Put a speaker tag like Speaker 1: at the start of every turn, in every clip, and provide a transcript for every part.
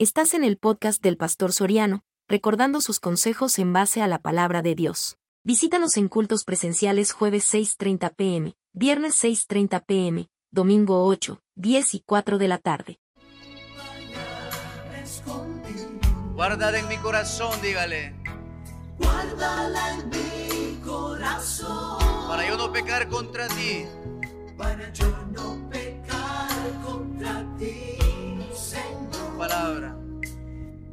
Speaker 1: Estás en el podcast del Pastor Soriano, recordando sus consejos en base a la palabra de Dios. Visítanos en cultos presenciales jueves 6.30 pm, viernes 6.30 pm, domingo 8, 10 y 4 de la tarde.
Speaker 2: Guardada en mi corazón, dígale.
Speaker 3: Guárdala en mi corazón.
Speaker 2: Para yo no pecar contra ti.
Speaker 3: Para yo no pecar contra ti.
Speaker 2: Palabra.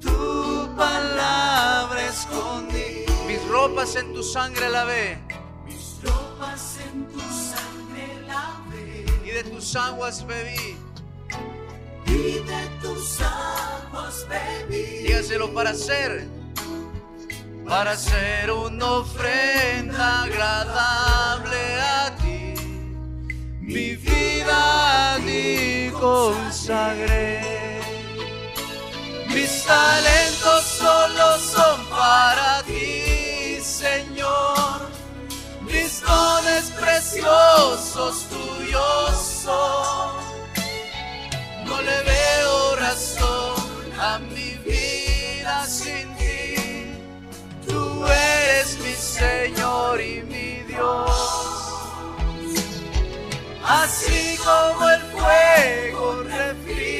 Speaker 3: Tu palabra escondí.
Speaker 2: Mis ropas en tu sangre lavé.
Speaker 3: Mis ropas en tu sangre lavé.
Speaker 2: Y de tus aguas bebí.
Speaker 3: Y de tus aguas bebí.
Speaker 2: Dígaselo para hacer. Para hacer una ofrenda agradable a ti. Mi vida a ti consagré. Mis talentos solo son para ti, Señor. Mis dones preciosos tuyos son. No le veo razón a mi vida sin ti. Tú eres mi Señor y mi Dios. Así como el fuego refina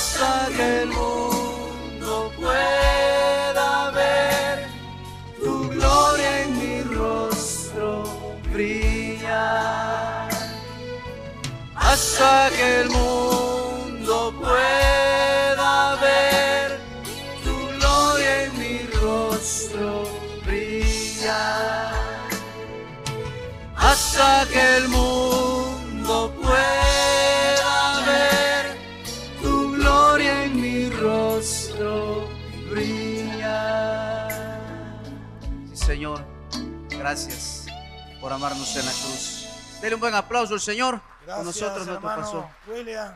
Speaker 2: Hasta que el mundo pueda ver tu gloria en mi rostro brillar. Hasta que el mundo pueda ver tu gloria en mi rostro brillar. Hasta que el mundo amarnos en la cruz. Dele un buen aplauso al Señor. Con
Speaker 4: Gracias,
Speaker 2: nosotros
Speaker 4: hermano
Speaker 2: pasó.
Speaker 4: William.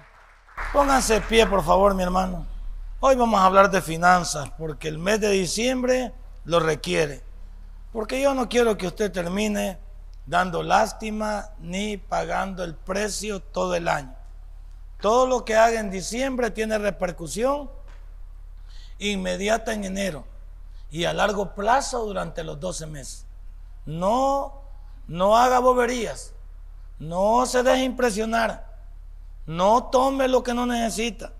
Speaker 4: Pónganse pie, por favor, mi hermano. Hoy vamos a hablar de finanzas, porque el mes de diciembre lo requiere. Porque yo no quiero que usted termine dando lástima ni pagando el precio todo el año. Todo lo que haga en diciembre tiene repercusión inmediata en enero y a largo plazo durante los 12 meses. No, no haga boberías. No se deje impresionar. No tome lo que no necesita.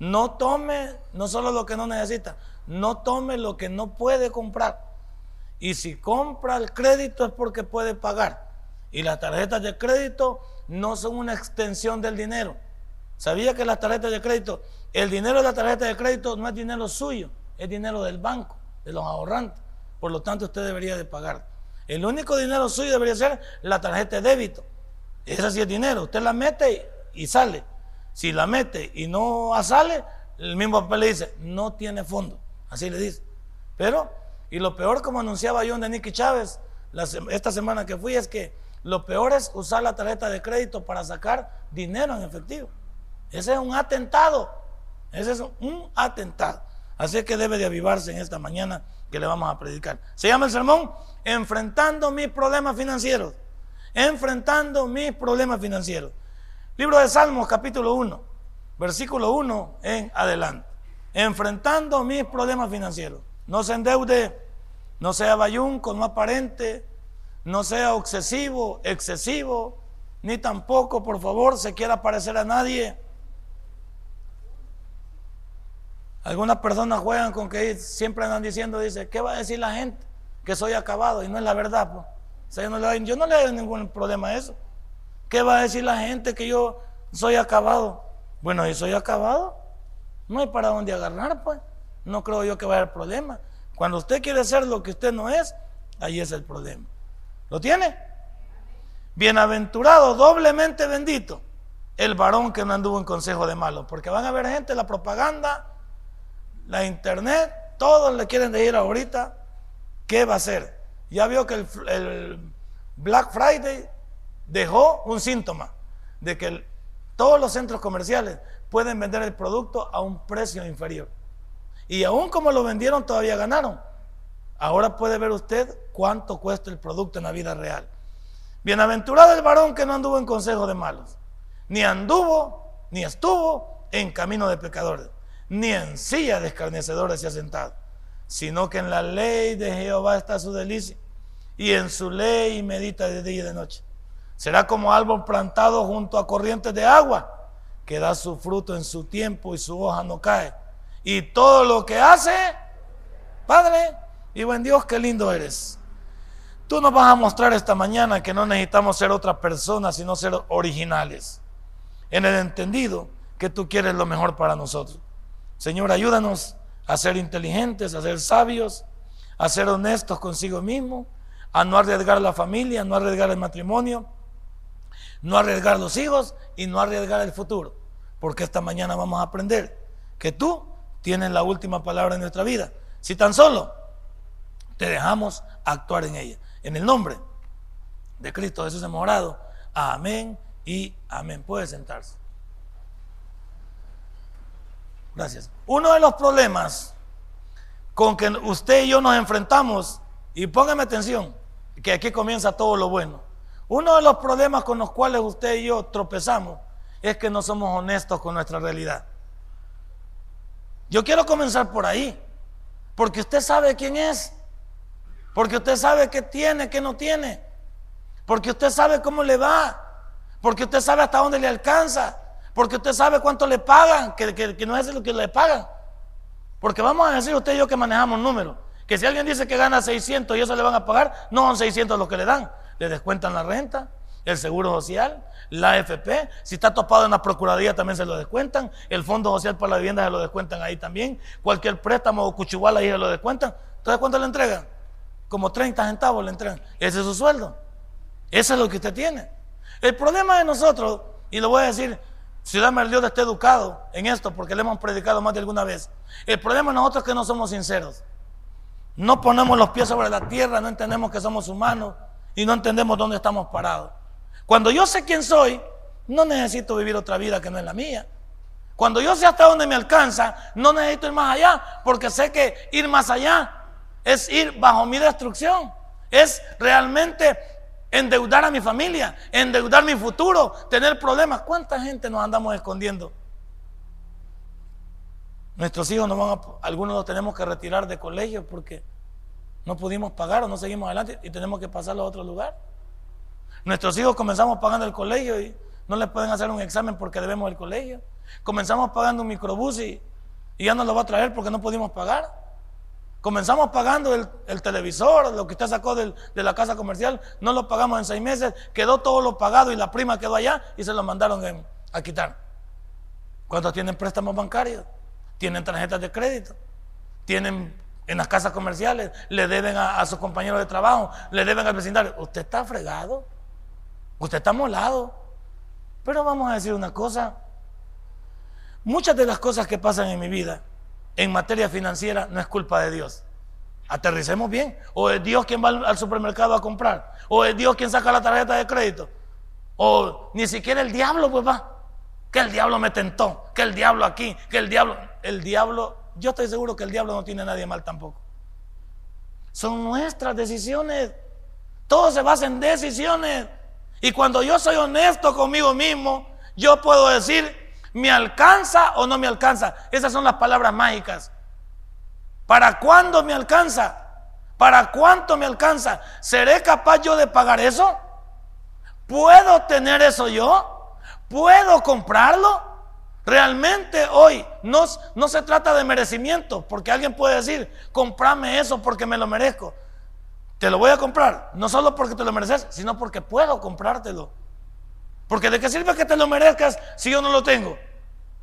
Speaker 4: No tome no solo lo que no necesita, no tome lo que no puede comprar. Y si compra el crédito es porque puede pagar. Y las tarjetas de crédito no son una extensión del dinero. ¿Sabía que las tarjetas de crédito, el dinero de la tarjeta de crédito no es dinero suyo, es dinero del banco, de los ahorrantes? Por lo tanto, usted debería de pagar. El único dinero suyo debería ser la tarjeta de débito. Esa sí es dinero. Usted la mete y sale. Si la mete y no sale, el mismo papel le dice, no tiene fondo. Así le dice. Pero, y lo peor, como anunciaba John de Nicky Chávez esta semana que fui, es que lo peor es usar la tarjeta de crédito para sacar dinero en efectivo. Ese es un atentado. Ese es un atentado. Así que debe de avivarse en esta mañana que le vamos a predicar. Se llama el sermón Enfrentando mis problemas financieros. Enfrentando mis problemas financieros. Libro de Salmos, capítulo 1, versículo 1 en adelante. Enfrentando mis problemas financieros. No se endeude, no sea bayunco, no aparente, no sea obsesivo, excesivo, ni tampoco, por favor, se quiera parecer a nadie. Algunas personas juegan con que siempre andan diciendo, dice, ¿qué va a decir la gente? Que soy acabado y no es la verdad. pues. O sea, yo, no le, yo no le doy ningún problema a eso. ¿Qué va a decir la gente que yo soy acabado? Bueno, y soy acabado, no hay para dónde agarrar, pues. No creo yo que vaya haber problema. Cuando usted quiere ser lo que usted no es, ahí es el problema. ¿Lo tiene? Bienaventurado, doblemente bendito, el varón que no anduvo en consejo de malos. Porque van a ver gente, la propaganda, la internet, todos le quieren decir ahorita qué va a hacer. Ya vio que el, Black Friday dejó un síntoma de que todos los centros comerciales pueden vender el producto a un precio inferior. Y aún como lo vendieron, todavía ganaron. Ahora puede ver usted cuánto cuesta el producto en la vida real. Bienaventurado el varón que no anduvo en consejo de malos, ni anduvo, ni estuvo en camino de pecadores, ni en silla de escarnecedores se ha sentado, sino que en la ley de Jehová está su delicia, y en su ley medita de día y de noche. Será como árbol plantado junto a corrientes de agua, que da su fruto en su tiempo y su hoja no cae. Y todo lo que hace, Padre, y buen Dios, qué lindo eres. Tú nos vas a mostrar esta mañana que no necesitamos ser otras personas, sino ser originales. En el entendido que tú quieres lo mejor para nosotros. Señor, ayúdanos a ser inteligentes, a ser sabios, a ser honestos consigo mismo, a no arriesgar la familia, a no arriesgar el matrimonio, no arriesgar los hijos y no arriesgar el futuro. Porque esta mañana vamos a aprender que tú tienes la última palabra en nuestra vida. Si tan solo te dejamos actuar en ella. En el nombre de Cristo Jesús hemos orado. Amén y amén. Puede sentarse. Gracias. Uno de los problemas con que usted y yo nos enfrentamos, y póngame atención, que aquí comienza todo lo bueno. Uno de los problemas con los cuales usted y yo tropezamos es que no somos honestos con nuestra realidad. Yo quiero comenzar por ahí, porque usted sabe quién es. Porque usted sabe qué tiene, qué no tiene. Porque usted sabe cómo le va. Porque usted sabe hasta dónde le alcanza. Porque usted sabe cuánto le pagan, que, no es lo que le pagan. Porque vamos a decir usted y yo que manejamos números. Que si alguien dice que gana 600 y eso le van a pagar, no son 600 lo que le dan. Le descuentan la renta, el seguro social, la AFP. Si está topado en la Procuraduría también se lo descuentan. El Fondo Social para la Vivienda se lo descuentan ahí también. Cualquier préstamo o cuchubal ahí se lo descuentan. Entonces, ¿cuánto le entregan? como 30 centavos le entregan. Ese es su sueldo. Eso es lo que usted tiene. El problema de nosotros, y lo voy a decir, Ciudad Merliot está educado en esto porque le hemos predicado más de alguna vez. El problema nosotros es que no somos sinceros. No ponemos los pies sobre la tierra, no entendemos que somos humanos y no entendemos dónde estamos parados. Cuando yo sé quién soy, no necesito vivir otra vida que no es la mía. Cuando yo sé hasta dónde me alcanza, no necesito ir más allá, porque sé que ir más allá es ir bajo mi destrucción, es realmente endeudar a mi familia, endeudar mi futuro, tener problemas. ¿Cuánta gente nos andamos escondiendo? Nuestros hijos no van a, algunos los tenemos que retirar de colegio porque no pudimos pagar o no seguimos adelante y tenemos que pasarlo a otro lugar. Nuestros hijos comenzamos pagando el colegio y no les pueden hacer un examen porque debemos el colegio. Comenzamos pagando un microbús y, y ya no lo va a traer porque no pudimos pagar. Comenzamos pagando el, televisor, lo que usted sacó de la casa comercial, no lo pagamos en seis meses, quedó todo lo pagado y la prima quedó allá y se lo mandaron a quitar. ¿Cuántos tienen préstamos bancarios? Tienen tarjetas de crédito, tienen en las casas comerciales, le deben a, sus compañeros de trabajo, le deben al vecindario. Usted está fregado, usted está molado. Pero vamos a decir una cosa, muchas de las cosas que pasan en mi vida en materia financiera no es culpa de Dios. Aterricemos bien. O es Dios quien va al supermercado a comprar. O es Dios quien saca la tarjeta de crédito. O ni siquiera el diablo, pues va. Que el diablo me tentó. Que el diablo aquí. Que el diablo. El diablo. Yo estoy seguro que el diablo no tiene a nadie mal tampoco. Son nuestras decisiones. Todo se basa en decisiones. Y cuando yo soy honesto conmigo mismo, yo puedo decir, ¿Me alcanza o no me alcanza? Esas son las palabras mágicas. ¿Para cuándo me alcanza? ¿Para cuánto me alcanza? ¿Seré capaz yo de pagar eso? ¿Puedo tener eso yo? ¿Puedo comprarlo? Realmente hoy no, se trata de merecimiento, porque alguien puede decir, comprame eso porque me lo merezco. Te lo voy a comprar, no solo porque te lo mereces, sino porque puedo comprártelo. Porque de qué sirve que te lo merezcas si yo no lo tengo.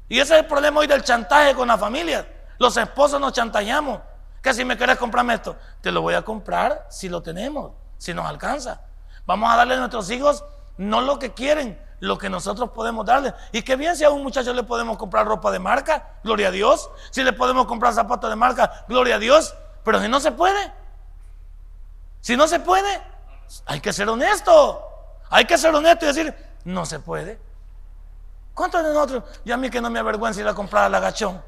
Speaker 4: Y ese es el problema hoy del chantaje con la familia. Los esposos nos chantajeamos. Que si me quieres comprarme esto, te lo voy a comprar si lo tenemos, si nos alcanza. Vamos a darle a nuestros hijos no lo que quieren, lo que nosotros podemos darle. Y qué bien si a un muchacho le podemos comprar ropa de marca, gloria a Dios. Si le podemos comprar zapatos de marca, gloria a Dios. Pero si no se puede, si no se puede, hay que ser honesto. Hay que ser honesto y decir, no se puede. ¿Cuántos de nosotros? Y a mí que no me avergüenza ir a comprar al agachón.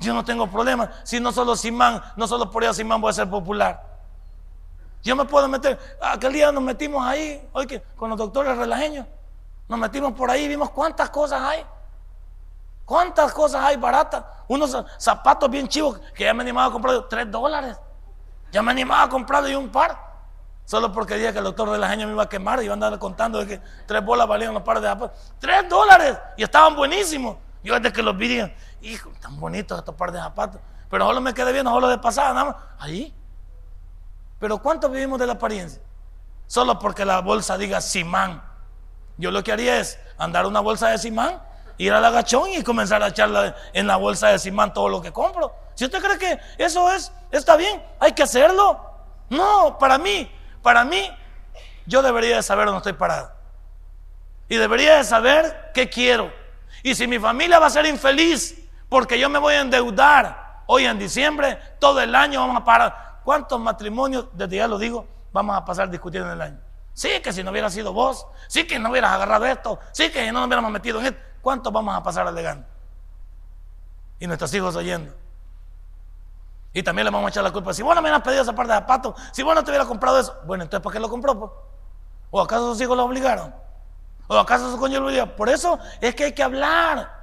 Speaker 4: Yo no tengo problema. Si no solo Simán, no solo por eso Simán voy a ser popular. Yo me puedo meter. Aquel día nos metimos ahí, hoy con los doctores relajeños. Nos metimos por ahí, vimos cuántas cosas hay. ¿Cuántas cosas hay baratas? Unos zapatos bien chivos que ya me animaba a comprar tres dólares. Ya me animaba a comprar y un par. Solo porque dije que el doctor relajeño me iba a quemar y iba a andar contando de que tres bolas valían los pares de zapatos. ¡Tres dólares! Y estaban buenísimos. Yo desde que los vi dije, hijo, tan bonitos estos pares de zapatos. Pero solo me quedé viendo, solo de pasada, nada más. Ahí. Pero ¿cuánto vivimos de la apariencia? Solo porque la bolsa diga Simán. Yo lo que haría es andar una bolsa de Simán, ir al agachón y comenzar a echarla en la bolsa de Simán todo lo que compro. Si usted cree que eso es, está bien, hay que hacerlo. No, para mí, para mí, yo debería de saber dónde estoy parado. Y debería de saber qué quiero. Y si mi familia va a ser infeliz porque yo me voy a endeudar hoy en diciembre, todo el año vamos a parar. ¿Cuántos matrimonios, desde ya lo digo, vamos a pasar discutiendo en el año? Sí, que si no hubiera sido vos, sí que no hubieras agarrado esto, sí que no nos hubiéramos metido en esto. ¿Cuántos vamos a pasar alegando? Y nuestros hijos oyendo. Y también le vamos a echar la culpa. Si vos no me hubieras pedido esa parte de zapatos, si vos no te hubieras comprado eso, bueno, entonces ¿para qué lo compró? ¿O acaso sus hijos lo obligaron? ¿O acaso su cónyuge lo obliga? Por eso es que hay que hablar.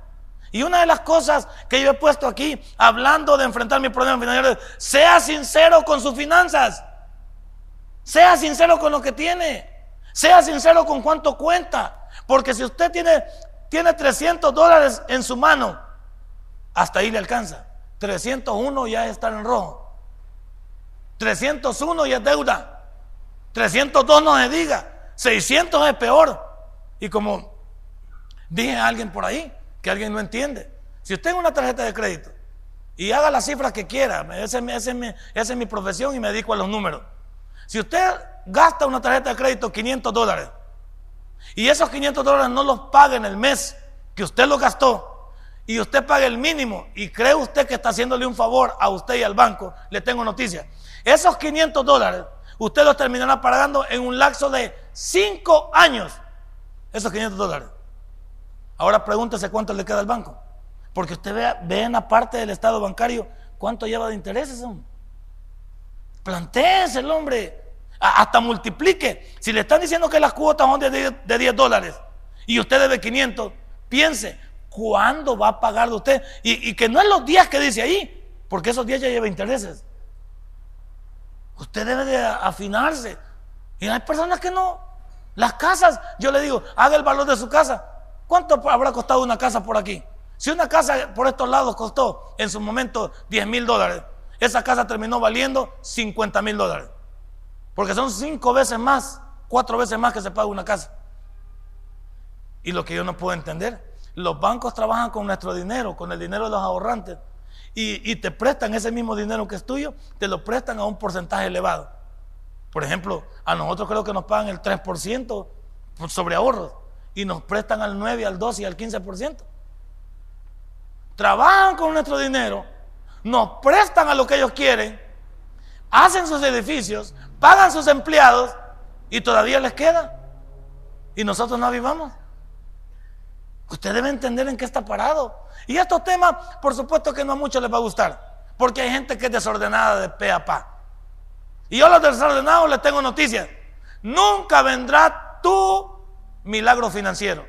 Speaker 4: Y una de las cosas que yo he puesto aquí, hablando de enfrentar mi problema financiero, sea sincero con sus finanzas. Sea sincero con lo que tiene. Sea sincero con cuánto cuenta. Porque si usted tiene, tiene 300 dólares en su mano, hasta ahí le alcanza. 301 ya está en rojo. 301 ya es deuda. 302 no se diga. 600 es peor. Y como dije a alguien por ahí, que alguien no entiende, si usted tiene una tarjeta de crédito y haga las cifras que quiera, esa es, mi, profesión y me dedico a los números. Si usted gasta una tarjeta de crédito 500 dólares y esos 500 dólares no los paga en el mes que usted lo gastó y usted paga el mínimo y cree usted que está haciéndole un favor a usted y al banco, le tengo noticia. Esos 500 dólares usted los terminará pagando en un lapso de 5 años esos 500 dólares. Ahora pregúntese cuánto le queda al banco. Porque usted ve, ve en la parte del estado bancario cuánto lleva de intereses. Plantéese el hombre. hasta multiplique. Si le están diciendo que las cuotas son de 10, de 10 dólares y usted debe 500, piense, ¿cuándo va a pagar de usted? Y, y, que no es los días que dice ahí, porque esos días ya lleva intereses. Usted debe de afinarse. Y hay personas que no, las casas, yo le digo, haga el valor de su casa. ¿Cuánto habrá costado una casa por aquí? Si una casa por estos lados costó en su momento 10 mil dólares, esa casa terminó valiendo 50 mil dólares. Porque son cinco veces más, cuatro veces más que se paga una casa. Y lo que yo no puedo entender, los bancos trabajan con nuestro dinero, con el dinero de los ahorrantes, y, y te prestan ese mismo dinero que es tuyo, te lo prestan a un porcentaje elevado. Por ejemplo, a nosotros creo que nos pagan el 3% sobre ahorros y nos prestan al 9, al 12 y al 15%. Trabajan con nuestro dinero, nos prestan a lo que ellos quieren, hacen sus edificios, pagan sus empleados y todavía les queda. Y nosotros no avivamos. Usted debe entender en qué está parado. Y estos temas, por supuesto que no a muchos les va a gustar, porque hay gente que es desordenada de pe a pa. Y yo a los desordenados les tengo noticias. Nunca vendrá tu milagro financiero.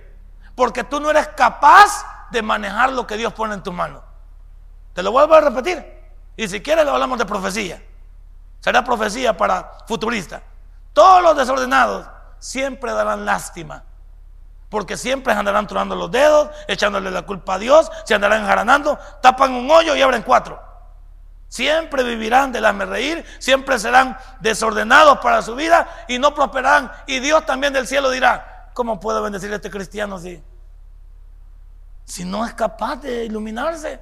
Speaker 4: Porque tú no eres capaz de manejar lo que Dios pone en tus manos. Te lo vuelvo a repetir. Y si quieres, le hablamos de profecía. Será profecía para futuristas. Todos los desordenados siempre darán lástima. Porque siempre andarán tronando los dedos, echándole la culpa a Dios, se andarán enjaranando, tapan un hoyo y abren cuatro. Siempre vivirán de me reír, siempre serán desordenados para su vida y no prosperarán. Y Dios también del cielo dirá, ¿cómo puedo bendecir a este cristiano si, si no es capaz de iluminarse?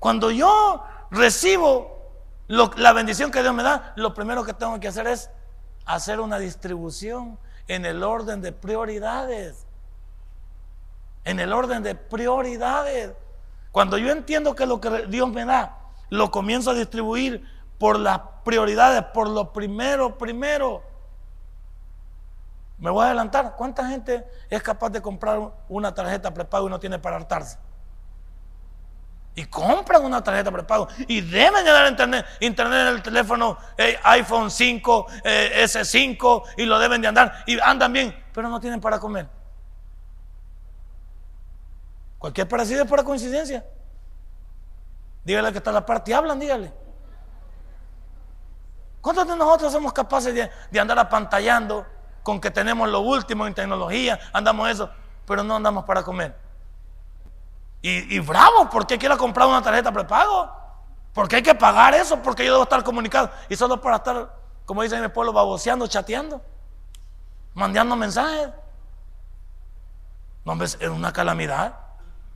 Speaker 4: Cuando yo recibo la bendición que Dios me da, lo primero que tengo que hacer es hacer una distribución en el orden de prioridades. En el orden de prioridades. Cuando yo entiendo que lo que Dios me da lo comienzo a distribuir por las prioridades, por lo primero, primero. Me voy a adelantar. ¿Cuánta gente es capaz de comprar una tarjeta prepago y no tiene para hartarse? Y compran una tarjeta prepago. Y deben de dar internet, internet en el teléfono eh, iPhone 5, eh, S5, y lo deben de andar. Y andan bien, pero no tienen para comer. Cualquier parecido es para coincidencia. Dígale que está la parte y hablan, dígale. ¿Cuántos de nosotros somos capaces de, de andar apantallando con que tenemos lo último en tecnología? Andamos eso, pero no andamos para comer. Y, bravo, ¿por qué quiero comprar una tarjeta prepago? Porque hay que pagar eso, porque yo debo estar comunicado. Y solo para estar, como dicen en mi pueblo, baboseando, chateando, mandando mensajes. No, es una calamidad.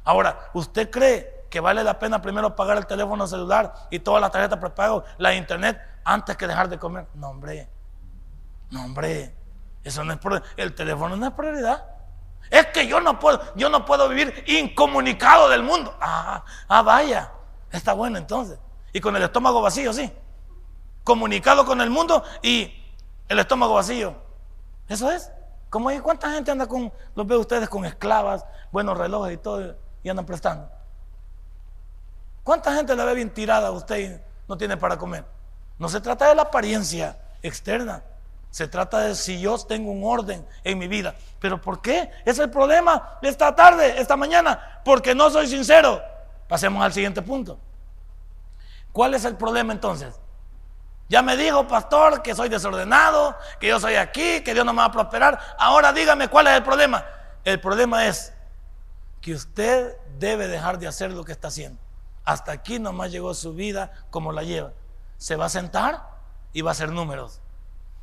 Speaker 4: Ahora, ¿usted cree que vale la pena primero pagar el teléfono celular y todas las tarjetas prepago, la internet, antes que dejar de comer? No, hombre. No, hombre. Eso no es el teléfono no es prioridad. Es que yo no puedo, yo no puedo vivir incomunicado del mundo. Ah, ah, vaya, está bueno entonces. Y con el estómago vacío, sí. Comunicado con el mundo y el estómago vacío. Eso es. Como ¿Cuánta gente anda con, los ve ustedes con esclavas, buenos relojes y todo, y andan prestando? ¿Cuánta gente la ve bien tirada a usted y no tiene para comer? No se trata de la apariencia externa. Se trata de si yo tengo un orden en mi vida. ¿Pero por qué? Es el problema esta tarde, esta mañana, porque no soy sincero. Pasemos al siguiente punto. ¿Cuál es el problema entonces? Ya me dijo, pastor, que soy desordenado, que yo soy aquí, que Dios no me va a prosperar. Ahora dígame cuál es el problema. El problema es que usted debe dejar de hacer lo que está haciendo. Hasta aquí nomás llegó su vida como la lleva. Se va a sentar y va a hacer números.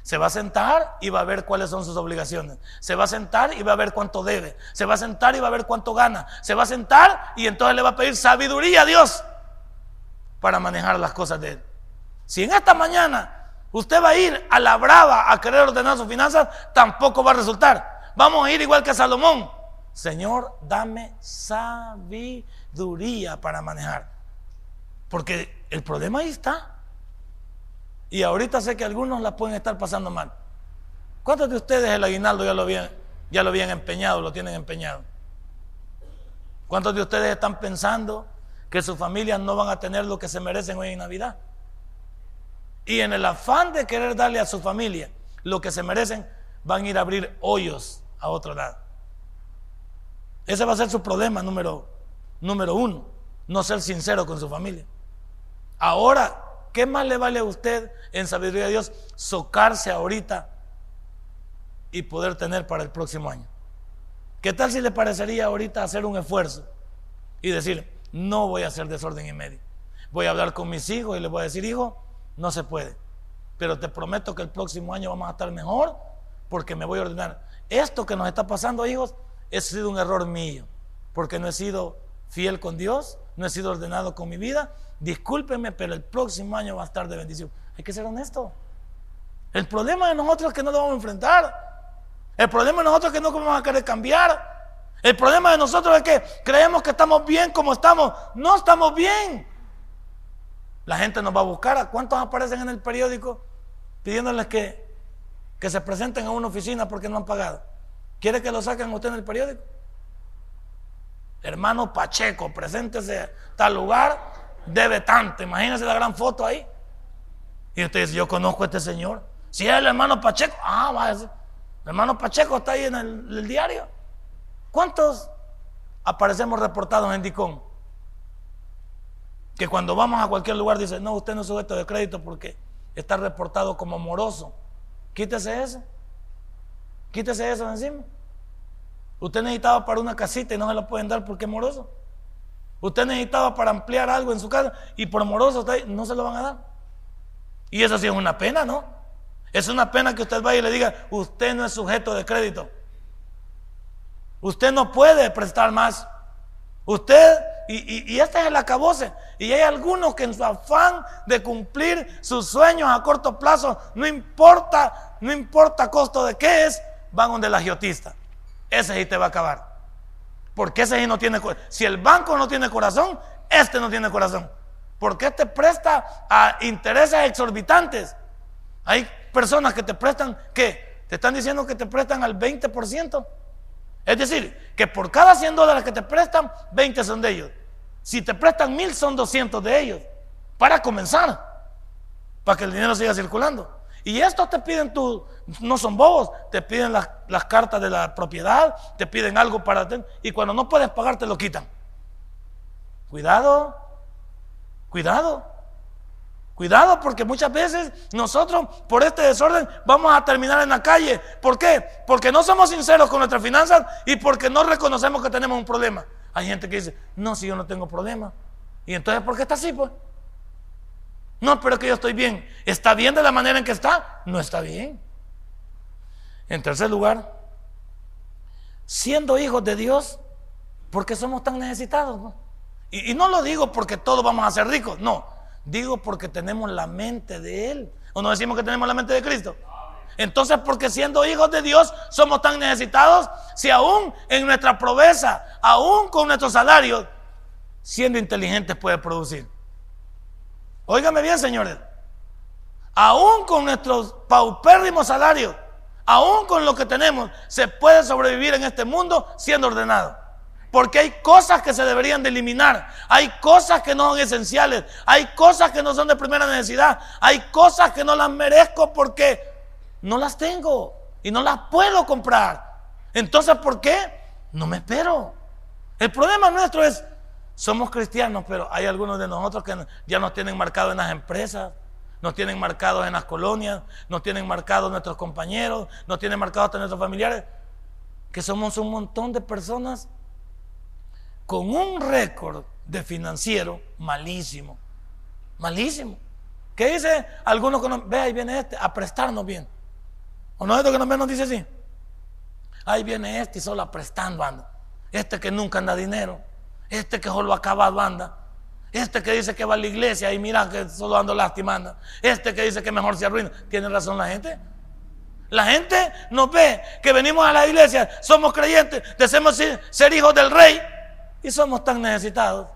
Speaker 4: Se va a sentar y va a ver cuáles son sus obligaciones. Se va a sentar y va a ver cuánto debe. Se va a sentar y va a ver cuánto gana. Se va a sentar y entonces le va a pedir sabiduría a Dios para manejar las cosas de él. Si en esta mañana usted va a ir a la brava a querer ordenar sus finanzas, tampoco va a resultar. Vamos a ir igual que Salomón. Señor, dame sabiduría para manejar. Porque el problema ahí está. Y ahorita sé que algunos la pueden estar pasando mal. ¿Cuántos de ustedes el aguinaldo ya lo habían, ya lo empeñado, lo tienen empeñado? ¿Cuántos de ustedes están pensando que sus familias no van a tener lo que se merecen hoy en Navidad? Y en el afán de querer darle a su familia lo que se merecen, van a ir a abrir hoyos a otro lado. Ese va a ser su problema número, número uno, no ser sincero con su familia. Ahora ¿Qué más le vale a usted en sabiduría de Dios socarse ahorita y poder tener para el próximo año? ¿Qué tal si le parecería ahorita hacer un esfuerzo y decir, no voy a hacer desorden y medio? Voy a hablar con mis hijos y les voy a decir, hijo, no se puede. Pero te prometo que el próximo año vamos a estar mejor porque me voy a ordenar. Esto que nos está pasando, hijos, ha sido un error mío, porque no he sido fiel con Dios, no he sido ordenado con mi vida discúlpeme, pero el próximo año va a estar de bendición. Hay que ser honesto. El problema de nosotros es que no lo vamos a enfrentar. El problema de nosotros es que no vamos a querer cambiar. El problema de nosotros es que creemos que estamos bien como estamos. No estamos bien. La gente nos va a buscar. ¿A cuántos aparecen en el periódico pidiéndoles que, que se presenten a una oficina porque no han pagado? ¿Quiere que lo saquen usted en el periódico? Hermano Pacheco, preséntese tal lugar debe tanto. Imagínense la gran foto ahí. Y usted dice, yo conozco a este señor. Si es el hermano Pacheco, ah, va a el hermano Pacheco está ahí en el, diario. ¿Cuántos aparecemos reportados en Dicón? Que cuando vamos a cualquier lugar dice, no, usted no es sujeto de crédito porque está reportado como moroso. Quítese eso. Quítese eso encima. Usted necesitaba para una casita y no se lo pueden dar porque es moroso. Usted necesitaba para ampliar algo en su casa y por moroso no se lo van a dar. Y eso sí es una pena, ¿no? Es una pena que usted vaya y le diga, usted no es sujeto de crédito. Usted no puede prestar más. Usted, y, este es el acabose. Y hay algunos que en su afán de cumplir sus sueños a corto plazo, no importa, no importa costo de qué es, van donde el agiotista. Ese sí te va a acabar. Porque ese no tiene. Si el banco no tiene corazón, este no tiene corazón. Porque este presta a intereses exorbitantes. Hay personas que te prestan, que te están diciendo que te prestan al 20%. Es decir, que por cada 100 dólares que te prestan, 20 son de ellos. Si te prestan mil, son 200 de ellos. Para comenzar. Para que el dinero siga circulando. Y estos te piden tu, no son bobos, te piden las, las cartas de la propiedad, te piden algo para... Y cuando no puedes pagar, te lo quitan. Cuidado, cuidado. Cuidado porque muchas veces nosotros por este desorden vamos a terminar en la calle. ¿Por qué? Porque no somos sinceros con nuestras finanzas y porque no reconocemos que tenemos un problema. Hay gente que dice, no, si yo no tengo problema. ¿Y entonces por qué está así? Pues? No, pero que yo estoy bien. ¿Está bien de la manera en que está? No está bien. En tercer lugar, siendo hijos de Dios, ¿por qué somos tan necesitados? Y, y no lo digo porque todos vamos a ser ricos, no. Digo porque tenemos la mente de Él. ¿O no decimos que tenemos la mente de Cristo? Entonces, porque siendo hijos de Dios somos tan necesitados, si aún en nuestra proveza, aún con nuestro salario, siendo inteligentes puede producir. Óigame bien, señores. Aún con nuestros paupérrimos salarios, aún con lo que tenemos, se puede sobrevivir en este mundo siendo ordenado. Porque hay cosas que se deberían de eliminar. Hay cosas que no son esenciales. Hay cosas que no son de primera necesidad. Hay cosas que no las merezco porque no las tengo y no las puedo comprar. Entonces, ¿por qué? No me espero. El problema nuestro es, somos cristianos, pero hay algunos de nosotros que ya nos tienen marcado en las empresas, nos tienen marcados en las colonias, nos tienen marcados nuestros compañeros, nos tienen marcados hasta nuestros familiares, que somos un montón de personas con un récord de financiero malísimo, malísimo. ¿Qué dice algunos que nos ve ahí viene este a prestarnos bien? ¿O no es esto que nos dice así? Ahí viene este y solo prestando anda. Este que nunca anda dinero, este que solo acabado anda. Este que dice que va a la iglesia y mira que solo ando lastimando. Este que dice que mejor se arruina. ¿Tiene razón la gente? La gente nos ve que venimos a la iglesia, somos creyentes, deseamos ser hijos del rey y somos tan necesitados.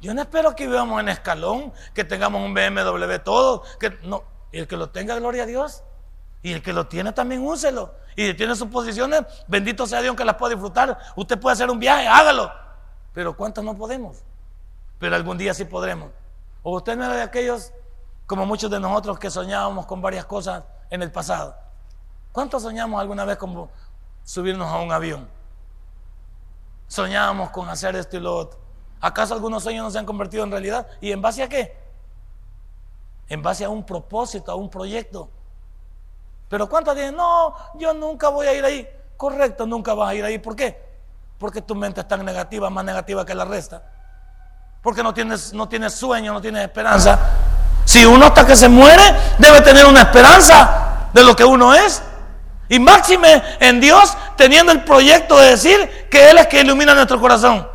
Speaker 4: Yo no espero que vivamos en escalón, que tengamos un BMW todo, que no, el que lo tenga, gloria a Dios. Y el que lo tiene también úselo. Y tiene sus posiciones, bendito sea Dios que las pueda disfrutar. Usted puede hacer un viaje, hágalo. Pero ¿cuántos no podemos? Pero algún día sí podremos. O usted no era de aquellos, como muchos de nosotros, que soñábamos con varias cosas en el pasado. ¿Cuántos soñamos alguna vez con subirnos a un avión? Soñábamos con hacer esto y lo otro. ¿Acaso algunos sueños no se han convertido en realidad? ¿Y en base a qué? En base a un propósito, a un proyecto. Pero ¿cuántos dicen, no, yo nunca voy a ir ahí? Correcto, nunca vas a ir ahí. ¿Por qué? Porque tu mente es tan negativa, más negativa que la resta. Porque no tienes, no tienes sueño, no tienes esperanza. Si uno hasta que se muere, debe tener una esperanza de lo que uno es. Y máxime en Dios, teniendo el proyecto de decir que Él es que ilumina nuestro corazón.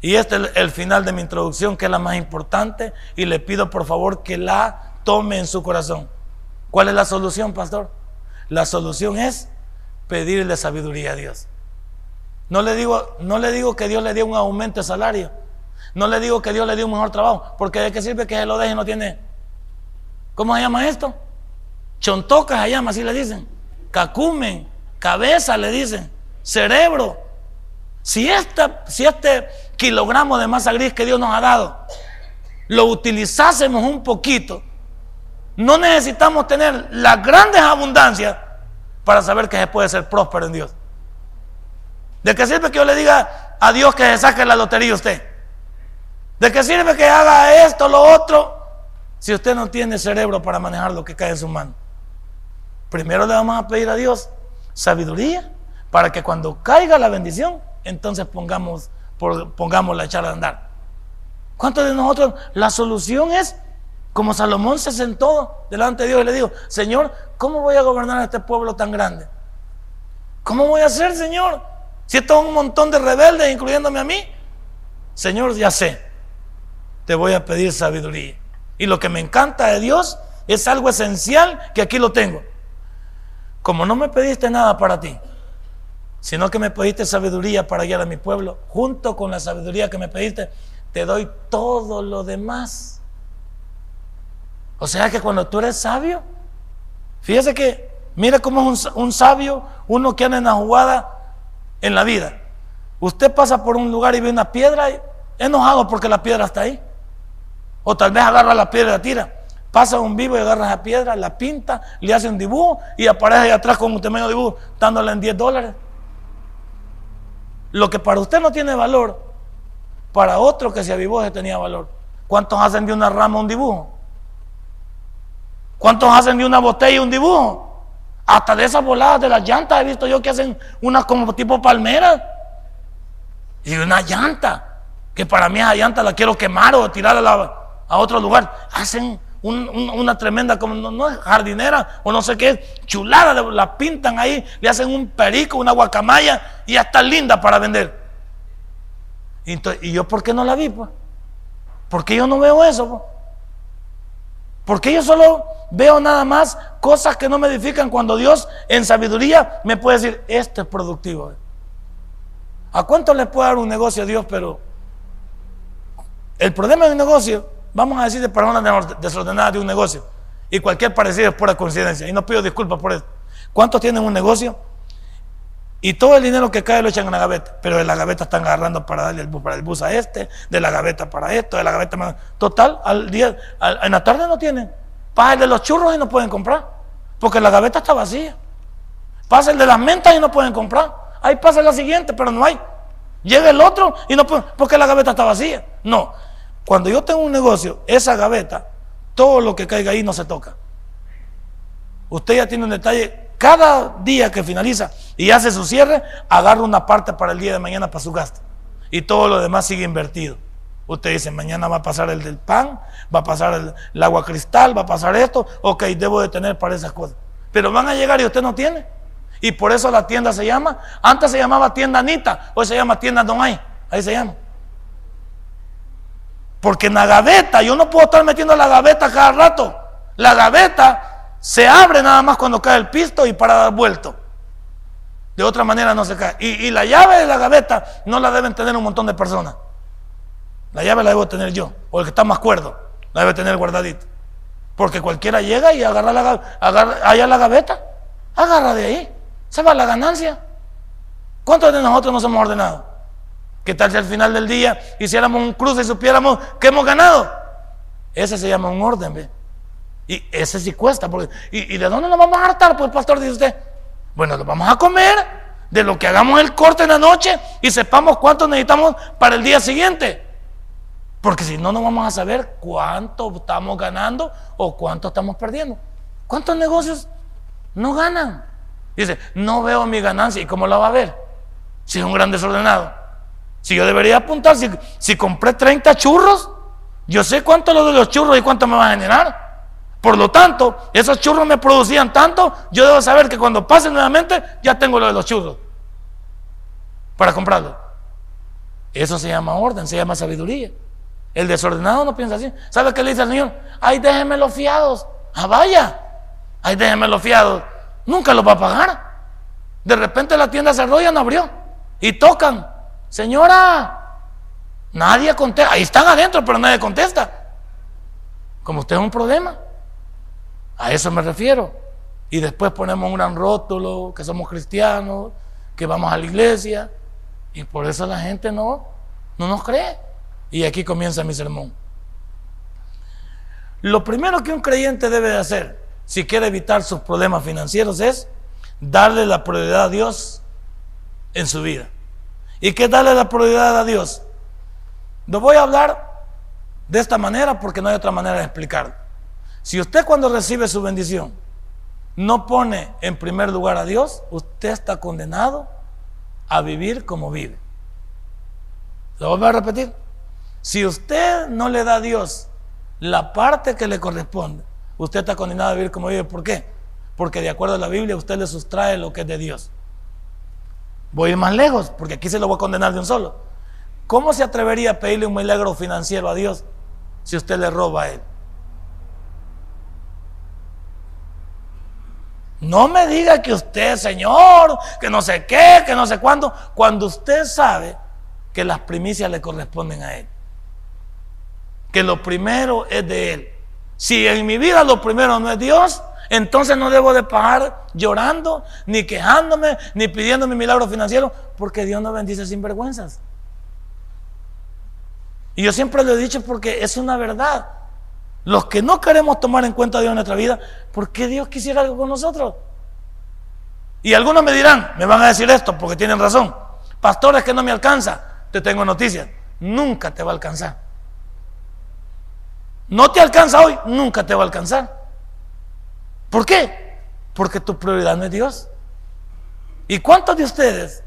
Speaker 4: Y este es el final de mi introducción, que es la más importante, y le pido por favor que la tome en su corazón. ¿Cuál es la solución, pastor? La solución es pedirle sabiduría a Dios. No le digo, no le digo que Dios le dé un aumento de salario. No le digo que Dios le dé un mejor trabajo, porque de qué sirve que se lo deje y no tiene. ¿Cómo se llama esto? Chontocas se llama, así le dicen cacumen, cabeza, le dicen, cerebro. Si, si este kilogramo de masa gris que Dios nos ha dado lo utilizásemos un poquito, no necesitamos tener las grandes abundancias para saber que se puede ser próspero en Dios. ¿De qué sirve que yo le diga a Dios que se saque la lotería usted? ¿De qué sirve que haga esto, lo otro, si usted no tiene cerebro para manejar lo que cae en su mano? Primero le vamos a pedir a Dios sabiduría para que cuando caiga la bendición, entonces pongamos, pongamos la echar a andar. ¿Cuántos de nosotros la solución es como Salomón se sentó delante de Dios y le dijo, Señor, ¿cómo voy a gobernar a este pueblo tan grande? ¿Cómo voy a hacer, Señor? Si esto es un montón de rebeldes, incluyéndome a mí. Señor, ya sé, te voy a pedir sabiduría. Y lo que me encanta de Dios es algo esencial que aquí lo tengo como no me pediste nada para ti, sino que me pediste sabiduría para guiar a mi pueblo, junto con la sabiduría que me pediste, te doy todo lo demás. O sea que cuando tú eres sabio, fíjese que, mira cómo es un, sabio, uno que anda en la jugada en la vida. Usted pasa por un lugar y ve una piedra enojado porque la piedra está ahí. O tal vez agarra la piedra y la tira. Pasa un vivo y agarra esa piedra, la pinta, le hace un dibujo y aparece ahí atrás con un tremendo dibujo, dándole en 10 dólares. Lo que para usted no tiene valor, para otro que se avivó tenía valor. ¿Cuántos hacen de una rama un dibujo? ¿Cuántos hacen de una botella un dibujo? Hasta de esas voladas de las llantas he visto yo que hacen unas como tipo palmera. Y una llanta, que para mí esa llanta la quiero quemar o tirar a, otro lugar. Hacen una tremenda, como no, es jardinera o no sé qué, chulada, la pintan ahí, le hacen un perico, una guacamaya y ya está linda para vender. Y, yo, ¿por qué no la vi? Pues? ¿Por qué yo no veo eso? Pues? Porque yo solo veo nada más cosas que no me edifican cuando Dios en sabiduría me puede decir, esto es productivo. ¿A cuánto le puede dar un negocio a Dios? Pero el problema de un negocio, vamos a decir de personas desordenadas de un negocio, y cualquier parecido es pura coincidencia, y no pido disculpas por eso. ¿Cuántos tienen un negocio? Y todo el dinero que cae lo echan en la gaveta. Pero de la gaveta están agarrando para darle el bus, para el bus a este, de la gaveta para esto, de la gaveta más. Total, al día, en la tarde no tienen. Pasa el de los churros y no pueden comprar. Porque la gaveta está vacía. Pasa el de las mentas y no pueden comprar. Ahí pasa la siguiente, pero no hay. Llega el otro y no puede, porque la gaveta está vacía. No. Cuando yo tengo un negocio, esa gaveta, todo lo que caiga ahí no se toca. Usted ya tiene un detalle cada día que finaliza y hace su cierre, agarra una parte para el día de mañana para su gasto. Y todo lo demás sigue invertido. Usted dice, mañana va a pasar el del pan, va a pasar el, agua cristal, va a pasar esto, ok, debo de tener para esas cosas. Pero van a llegar y usted no tiene. Y por eso la tienda se llama, antes se llamaba tienda Anita, hoy se llama tienda Don Ay, ahí se llama. Porque en la gaveta, yo no puedo estar metiendo la gaveta cada rato. La gaveta se abre nada más cuando cae el pisto y para dar vuelto. De otra manera no se cae. Y, la llave de la gaveta no la deben tener un montón de personas. La llave la debo tener yo, o el que está más cuerdo, la debe tener guardadita. Porque cualquiera llega y agarra la, agarra, allá la gaveta, agarra de ahí, se va la ganancia. ¿Cuántos de nosotros nos hemos ordenado? ¿Qué tal si al final del día hiciéramos un cruce y supiéramos que hemos ganado? Ese se llama un orden, ¿ve? Y ese sí cuesta. Porque, ¿y, de dónde nos vamos a hartar? Pues pastor, dice usted. Bueno, lo vamos a comer de lo que hagamos el corte en la noche y sepamos cuánto necesitamos para el día siguiente. Porque si no, no vamos a saber cuánto estamos ganando o cuánto estamos perdiendo. ¿Cuántos negocios no ganan? Dice, no veo mi ganancia. ¿Y cómo la va a ver? Si es un gran desordenado. Si yo debería apuntar, si, si compré 30 churros, yo sé cuánto lo de los churros y cuánto me va a generar. Por lo tanto, esos churros me producían tanto, yo debo saber que cuando pase nuevamente ya tengo lo de los churros para comprarlo. Eso se llama orden, se llama sabiduría. El desordenado no piensa así. ¿Sabe qué le dice al Señor? Ay, déjenme los fiados. Ah, vaya. Ay, déjenme los fiados. Nunca los va a pagar. De repente la tienda cerró y no abrió. Y tocan. Señora, nadie contesta. Ahí están adentro, pero nadie contesta. Como usted es un problema. A eso me refiero. Y después ponemos un gran rótulo, que somos cristianos, que vamos a la iglesia. Y por eso la gente no, no nos cree. Y aquí comienza mi sermón. Lo primero que un creyente debe de hacer, si quiere evitar sus problemas financieros, es darle la prioridad a Dios en su vida. ¿Y qué darle la prioridad a Dios? No voy a hablar de esta manera porque no hay otra manera de explicarlo. Si usted cuando recibe su bendición no pone en primer lugar a Dios, usted está condenado a vivir como vive. Lo voy a repetir. Si usted no le da a Dios la parte que le corresponde, usted está condenado a vivir como vive. ¿Por qué? Porque de acuerdo a la Biblia usted le sustrae lo que es de Dios. Voy a ir más lejos, porque aquí se lo voy a condenar de un solo. ¿Cómo se atrevería a pedirle un milagro financiero a Dios si usted le roba a Él? No me diga que usted, Señor, que no sé qué, que no sé cuándo, cuando usted sabe que las primicias le corresponden a Él. Que lo primero es de Él. Si en mi vida lo primero no es Dios, entonces no debo de pagar llorando, ni quejándome, ni pidiéndome milagro financiero, porque Dios no bendice sin vergüenzas. Y yo siempre lo he dicho porque es una verdad. Los que no queremos tomar en cuenta a Dios en nuestra vida, ¿por qué Dios quisiera algo con nosotros? Y algunos me dirán, me van a decir esto porque tienen razón. Pastores que no me alcanza, te tengo noticias, nunca te va a alcanzar. No te alcanza hoy, nunca te va a alcanzar. ¿Por qué? Porque tu prioridad no es Dios. ¿Y cuántos de ustedes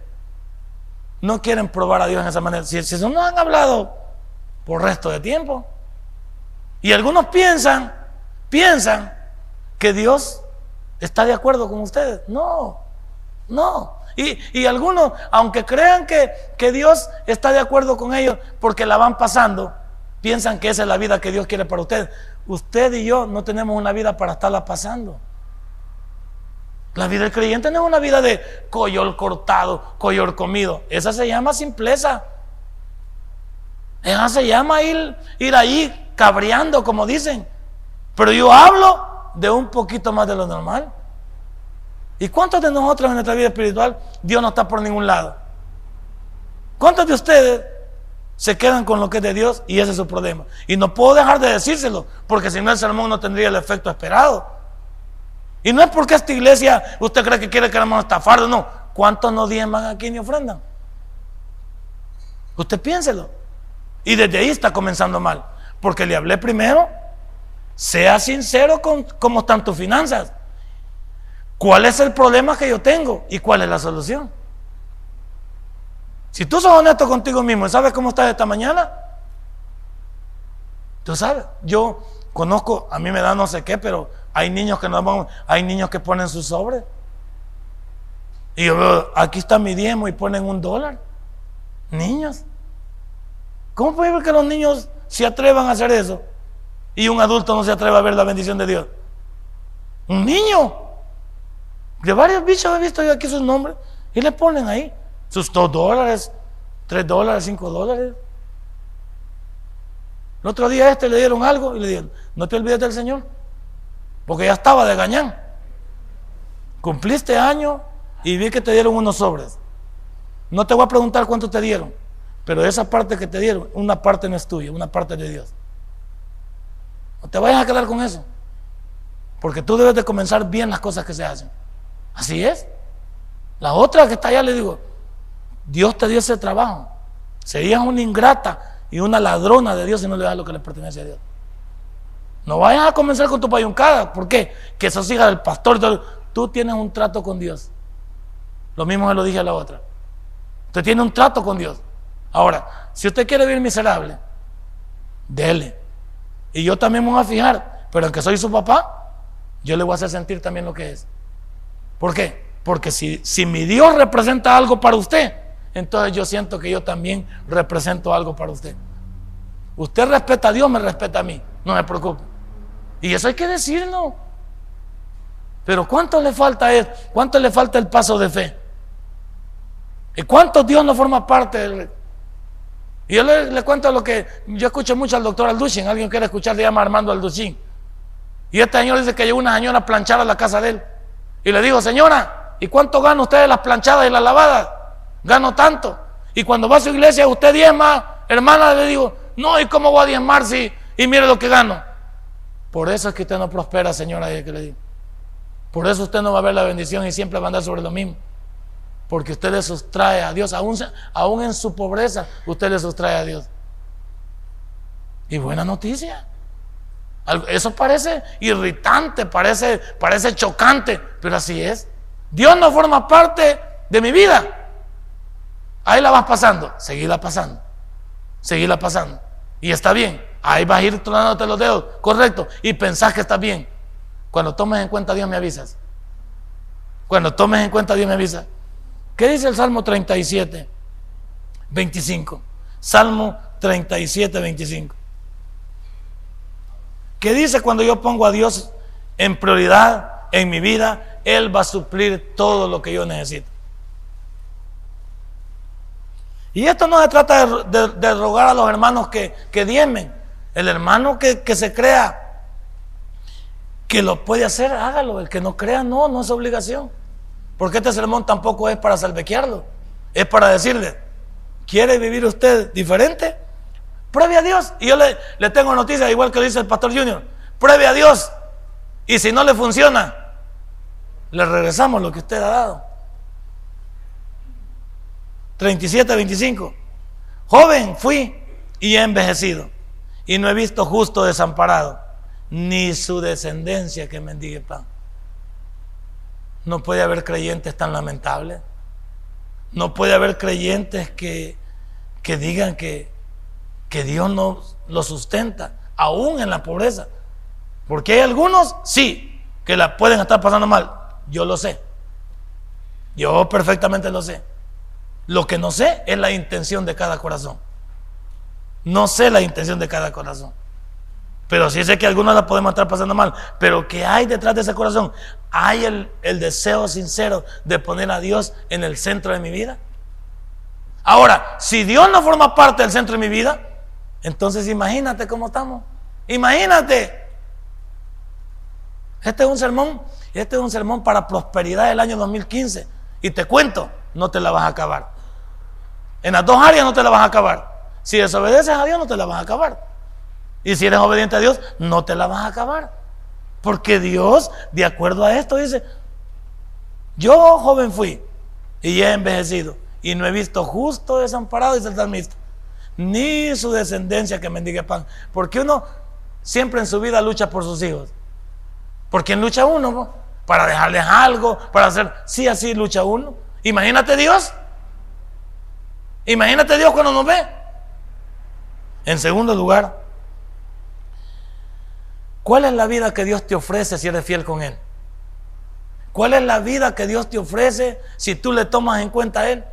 Speaker 4: no quieren probar a Dios en esa manera? Si, si eso no han hablado por resto de tiempo. Y algunos piensan, piensan que Dios está de acuerdo con ustedes. No, no. Y, algunos, aunque crean que, que Dios está de acuerdo con ellos porque la van pasando, piensan que esa es la vida que Dios quiere para ustedes. Usted y yo no tenemos una vida para estarla pasando. La vida del creyente no es una vida de coyol cortado, coyol comido. Esa se llama simpleza. Esa se llama ir, ir ahí cabreando, como dicen. Pero yo hablo de un poquito más de lo normal. ¿Y cuántos de nosotros en nuestra vida espiritual Dios no está por ningún lado? ¿Cuántos de ustedes se quedan con lo que es de Dios y ese es su problema? Y no puedo dejar de decírselo, porque si no el sermón no tendría el efecto esperado. Y no es porque esta iglesia usted cree que quiere que hermano estafar, no. ¿Cuántos no diezman aquí ni ofrendan? Usted piénselo. Y desde ahí está comenzando mal. Porque le hablé primero, sea sincero con cómo están tus finanzas. ¿Cuál es el problema que yo tengo y cuál es la solución? Si tú sos honesto contigo mismo y sabes cómo estás esta mañana, tú sabes, yo conozco, a mí me da no sé qué, pero hay niños que no hay niños que ponen su sobre. Y yo veo, aquí está mi diezmo y ponen un dólar. Niños. ¿Cómo puede ver que los niños se atrevan a hacer eso? Y un adulto no se atreva a ver la bendición de Dios. Un niño. De varios bichos he visto yo aquí sus nombres. Y le ponen ahí sus dos dólares, tres dólares, cinco dólares. El otro día a este le dieron algo y le dijeron, no te olvides del Señor, porque ya estaba de gañán. Cumpliste año y vi que te dieron unos sobres. No te voy a preguntar cuánto te dieron, pero esa parte que te dieron, una parte no es tuya, una parte de Dios. No te vayas a quedar con eso, porque tú debes de comenzar bien las cosas que se hacen. Así es. La otra que está allá le digo, Dios te dio ese trabajo. Serías una ingrata y una ladrona de Dios si no le das lo que le pertenece a Dios. No vayas a comenzar con tu payuncada. ¿Por qué? Que sos hija del pastor. Tú tienes un trato con Dios. Lo mismo se lo dije a la otra. Usted tiene un trato con Dios. Ahora, si usted quiere vivir miserable, dele. Y yo también me voy a fijar. Pero aunque soy su papá, yo le voy a hacer sentir también lo que es. ¿Por qué? Porque si, si mi Dios representa algo para usted, entonces yo siento que yo también represento algo para usted. Usted respeta a Dios, me respeta a mí, no me preocupe. Y eso hay que decirlo. Pero ¿cuánto le falta es? ¿Cuánto le falta el paso de fe? ¿Y cuánto Dios no forma parte del... Y yo le, cuento lo que yo escucho mucho al doctor Alduchin, alguien quiere escuchar, le llama Armando Alduchin. Y este señor dice que llegó una señora a planchar a la casa de él. Y le digo, señora, ¿y cuánto gana usted de las planchadas y las lavadas? Gano tanto. Y cuando va a su iglesia, usted diezma, hermana, le digo, no, ¿y cómo voy a diezmar si, y mire lo que gano? Por eso es que usted no prospera, señora, que le digo. Por eso usted no va a ver la bendición y siempre va a andar sobre lo mismo. Porque usted le sustrae a Dios, aún, en su pobreza, usted le sustrae a Dios. Y buena noticia. Eso parece irritante, parece, parece chocante, pero así es. Dios no forma parte de mi vida. Ahí la vas pasando, seguila pasando, seguila pasando. Y está bien, ahí vas a ir tronándote los dedos, correcto, y pensás que está bien. Cuando tomes en cuenta Dios me avisas. Cuando tomes en cuenta Dios me avisa. ¿Qué dice el Salmo 37, 25? Salmo 37, 25. ¿Qué dice cuando yo pongo a Dios en prioridad en mi vida? Él va a suplir todo lo que yo necesito. Y esto no se trata de, rogar a los hermanos que, que diezmen. El hermano que, se crea que lo puede hacer, hágalo. El que no crea, no, no es obligación. Porque este sermón tampoco es para salvequearlo. Es para decirle, ¿quiere vivir usted diferente? Pruebe a Dios. Y yo le, tengo noticias, igual que lo dice el pastor Junior. Pruebe a Dios. Y si no le funciona, le regresamos lo que usted ha dado. 37, 25. Joven fui y he envejecido. Y no he visto justo desamparado, ni su descendencia que mendigue pan. No puede haber creyentes tan lamentables. No puede haber creyentes que, que digan que, que Dios no lo sustenta, aún en la pobreza. Porque hay algunos, sí, que la pueden estar pasando mal. Yo lo sé. Yo perfectamente lo sé. Lo que no sé es la intención de cada corazón. No sé la intención de cada corazón. Pero sí sé que algunos la podemos estar pasando mal. Pero que hay detrás de ese corazón? ¿Hay el, el, deseo sincero de poner a Dios en el centro de mi vida? Ahora, si Dios no forma parte del centro de mi vida, entonces imagínate cómo estamos. Imagínate. Este es un sermón, este es un sermón para prosperidad del año 2015. Y te cuento, no te la vas a acabar. En las dos áreas no te la vas a acabar. Si desobedeces a Dios, no te la vas a acabar. Y si eres obediente a Dios, no te la vas a acabar. Porque Dios, de acuerdo a esto, dice, yo joven fui y he envejecido y no he visto justo desamparado, dice el salmista, ni su descendencia que mendigue pan. Porque uno siempre en su vida lucha por sus hijos. ¿Por quién lucha uno? Para dejarles algo, para hacer, sí, así lucha uno. Imagínate Dios. Imagínate Dios cuando nos ve. En segundo lugar, ¿Cuál es la vida que Dios te ofrece si eres fiel con Él? ¿Cuál es la vida que Dios te ofrece si tú le tomas en cuenta a Él?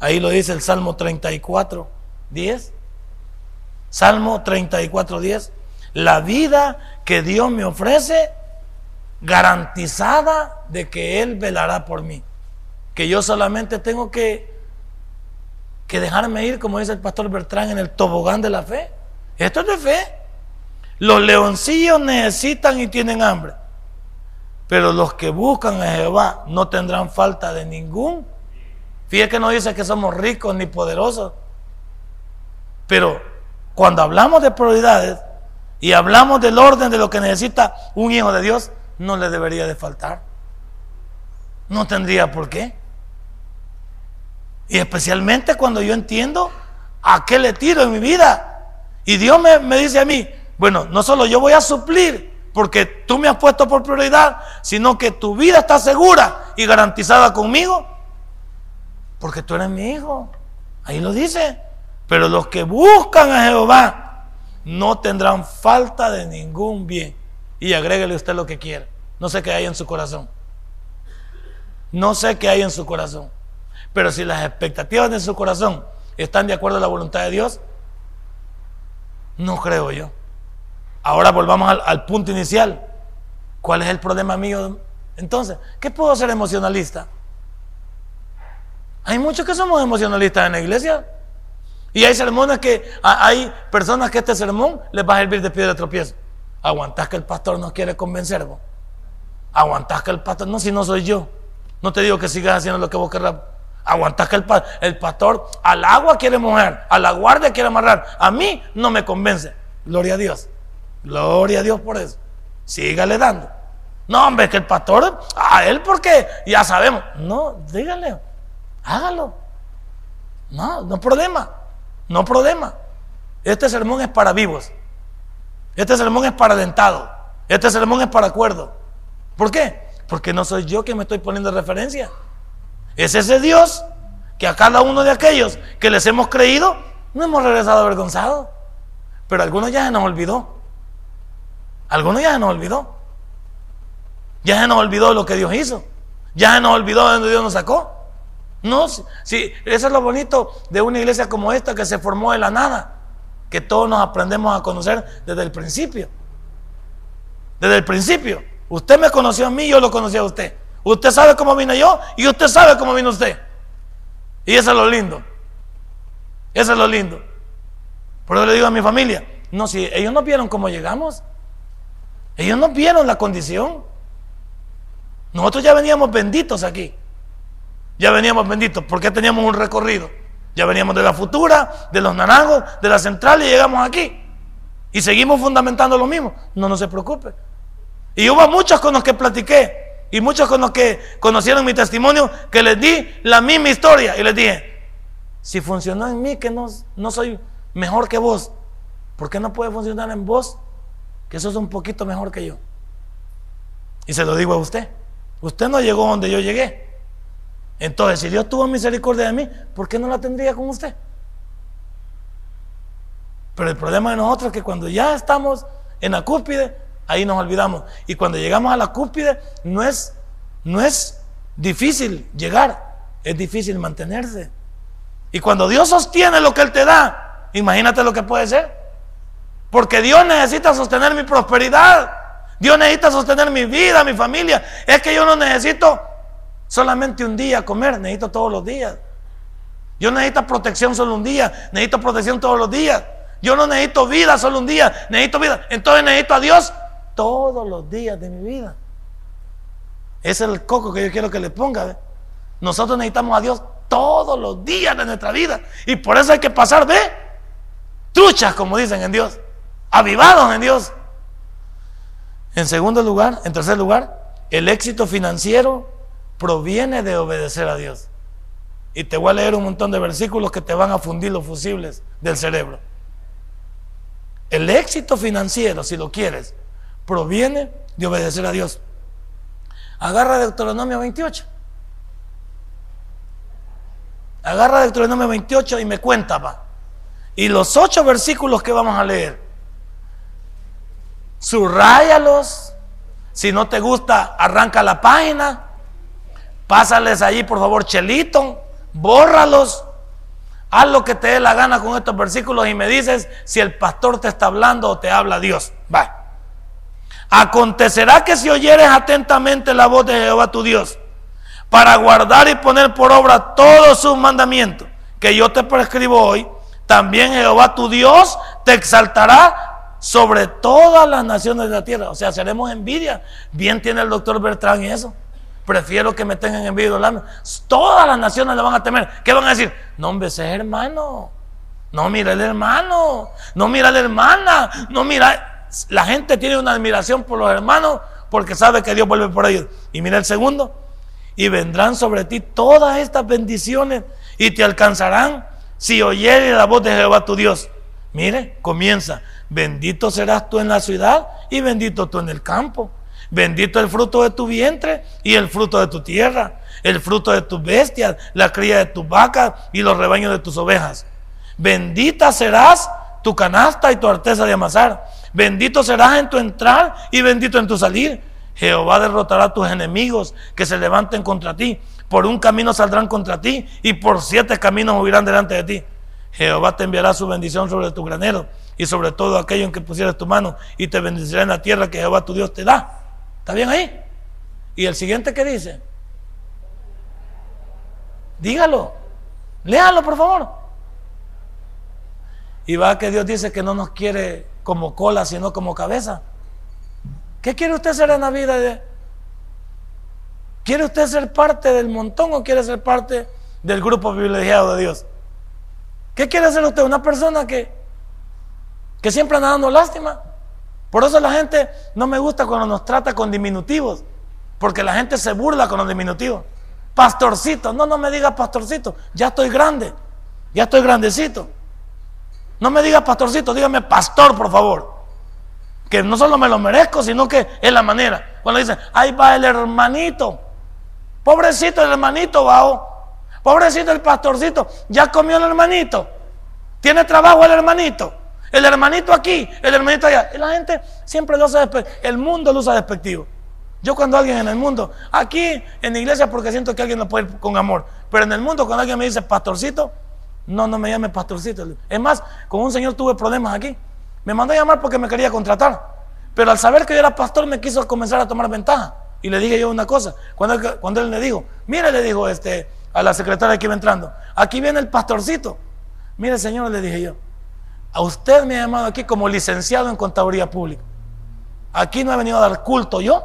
Speaker 4: Ahí lo dice el Salmo 34, 10. Salmo 34, 10. La vida que Dios me ofrece garantizada de que Él velará por mí. Que yo solamente tengo que, que dejarme ir, como dice el pastor Bertrán, en el tobogán de la fe. Esto es de fe. Los leoncillos necesitan y tienen hambre. Pero los que buscan a Jehová no tendrán falta de ningún. Fíjate que no dice que somos ricos ni poderosos. Pero cuando hablamos de prioridades y hablamos del orden de lo que necesita un hijo de Dios, no le debería de faltar. No tendría por qué. Y especialmente cuando yo entiendo a qué le tiro en mi vida. Y Dios me, me dice a mí, bueno, no solo yo voy a suplir porque tú me has puesto por prioridad, sino que tu vida está segura y garantizada conmigo, porque tú eres mi hijo. Ahí lo dice. Pero los que buscan a Jehová no tendrán falta de ningún bien. Y agréguele usted lo que quiera. No sé qué hay en su corazón. No sé qué hay en su corazón. Pero si las expectativas de su corazón están de acuerdo a la voluntad de Dios, no creo yo. Ahora volvamos al, punto inicial. ¿Cuál es el problema mío? Entonces, ¿qué puedo ser emocionalista? Hay muchos que somos emocionalistas en la iglesia. Y hay sermones que hay personas que este sermón les va a servir de piedra de tropiezo. Aguantás que el pastor nos quiere convencer. ¿vos? Aguantás que el pastor, no, si no soy yo. No te digo que sigas haciendo lo que vos querrás. Aguantás que el, el pastor al agua quiere mojar, a la guardia quiere amarrar. A mí no me convence. Gloria a Dios. Gloria a Dios por eso. Sígale dando. No, hombre, que el pastor, a él porque ya sabemos. No, dígale, hágalo. No, no problema. No problema. Este sermón es para vivos. Este sermón es para dentado. Este sermón es para acuerdo. ¿Por qué? Porque no soy yo que me estoy poniendo referencia. Es ese Dios que a cada uno de aquellos que les hemos creído, no hemos regresado avergonzados. Pero algunos ya se nos olvidó. Algunos ya se nos olvidó. Ya se nos olvidó lo que Dios hizo. Ya se nos olvidó de donde Dios nos sacó. No, si, eso es lo bonito de una iglesia como esta que se formó de la nada. Que todos nos aprendemos a conocer desde el principio. Desde el principio. Usted me conoció a mí, yo lo conocí a usted. Usted sabe cómo vine yo y usted sabe cómo vino usted. Y eso es lo lindo. Eso es lo lindo. Por eso le digo a mi familia, no, si ellos no vieron cómo llegamos, Ellos no vieron la condición. Nosotros ya veníamos benditos aquí. Ya veníamos benditos porque teníamos un recorrido. Ya veníamos de la futura, de los naranjos, de la central y llegamos aquí. Y seguimos fundamentando lo mismo. No, no se preocupe. Y hubo muchos con los que platiqué y muchos con los que conocieron mi testimonio que les di la misma historia y les dije, si funcionó en mí que no, no soy mejor que vos, ¿por qué no puede funcionar en vos que sos un poquito mejor que yo? Y se lo digo a usted. Usted no llegó donde yo llegué. Entonces, si Dios tuvo misericordia de mí, ¿por qué no la tendría con usted? Pero el problema de nosotros es que cuando ya estamos en la cúspide, ahí nos olvidamos. Y cuando llegamos a la cúspide, no es, no es difícil llegar, es difícil mantenerse. Y cuando Dios sostiene lo que Él te da, imagínate lo que puede ser. Porque Dios necesita sostener mi prosperidad. Dios necesita sostener mi vida, mi familia. Es que yo no necesito solamente un día comer, necesito todos los días. Yo necesito protección solo un día, necesito protección todos los días. Yo no necesito vida solo un día, necesito vida. Entonces necesito a Dios todos los días de mi vida. Ese es el coco que yo quiero que le ponga. Nosotros necesitamos a Dios todos los días de nuestra vida. Y por eso hay que pasar de truchas, como dicen en Dios, avivados en Dios. En segundo lugar, en tercer lugar, el éxito financiero proviene de obedecer a Dios. Y te voy a leer un montón de versículos que te van a fundir los fusibles del cerebro. El éxito financiero, si lo quieres, proviene de obedecer a Dios. Agarra Deuteronomio 28. Agarra Deuteronomio 28 y me cuenta, pa. Y los ocho versículos que vamos a leer, subrayalos. Si no te gusta, arranca la página. Pásales allí, por favor, chelito. Bórralos. Haz lo que te dé la gana con estos versículos y me dices si el pastor te está hablando o te habla Dios. Va. Acontecerá que si oyeres atentamente la voz de Jehová tu Dios, para guardar y poner por obra todos sus mandamientos que yo te prescribo hoy, también Jehová tu Dios te exaltará sobre todas las naciones de la tierra. O sea, seremos envidia. Bien tiene el doctor Bertrán y eso. Prefiero que me tengan envidia hablando. Todas las naciones le van a temer. ¿Qué van a decir? No, hombre, ese hermano. No, mira el hermano. No, mira la hermana. No, mira. La gente tiene una admiración por los hermanos porque sabe que Dios vuelve por ellos. Y mira el segundo y vendrán sobre ti todas estas bendiciones y te alcanzarán si oyeres la voz de Jehová tu Dios. Mire, comienza. Bendito serás tú en la ciudad y bendito tú en el campo. Bendito el fruto de tu vientre y el fruto de tu tierra, el fruto de tus bestias, la cría de tus vacas y los rebaños de tus ovejas. Bendita serás tu canasta y tu arteza de amasar. Bendito serás en tu entrar y bendito en tu salir Jehová derrotará a tus enemigos que se levanten contra ti. Por un camino saldrán contra ti y por siete caminos huirán delante de ti. Jehová te enviará su bendición sobre tu granero y sobre todo aquello en que pusieras tu mano y te bendecirá en la tierra que Jehová tu Dios te da. ¿Está bien ahí? Y el siguiente que dice, dígalo, léalo por favor. Y va que Dios dice que no nos quiere como cola, sino como cabeza. ¿Qué quiere usted ser en la vida? ¿Quiere usted ser parte del montón o quiere ser parte del grupo privilegiado de Dios? ¿Qué quiere ser usted? Una persona que, que siempre anda dando lástima. Por eso la gente no me gusta cuando nos trata con diminutivos, porque la gente se burla con los diminutivos. Pastorcito, no, no me diga pastorcito, ya estoy grande, ya estoy grandecito. No me diga pastorcito, dígame pastor, por favor que no solo me lo merezco, sino que es la manera. Cuando dicen, ahí va el hermanito, pobrecito el hermanito, va, pobrecito el pastorcito, ya comió el hermanito, tiene trabajo el hermanito, el hermanito aquí, el hermanito allá. La gente siempre lo usa el mundo lo usa despectivo. Yo cuando alguien en el mundo, aquí en la iglesia porque siento que alguien lo puede ir con amor, pero en el mundo cuando alguien me dice pastorcito, no, no me llame pastorcito. Es más, con un señor tuve problemas aquí. Me mandó a llamar porque me quería contratar. Pero al saber que yo era pastor me quiso comenzar a tomar ventaja. Y le dije yo una cosa. Cuando cuando él le dijo, mire, le dijo este, a la secretaria que iba entrando, aquí viene el pastorcito. Mire, señor, le dije yo, a usted me ha llamado aquí como licenciado en contaduría pública. Aquí no he venido a dar culto yo,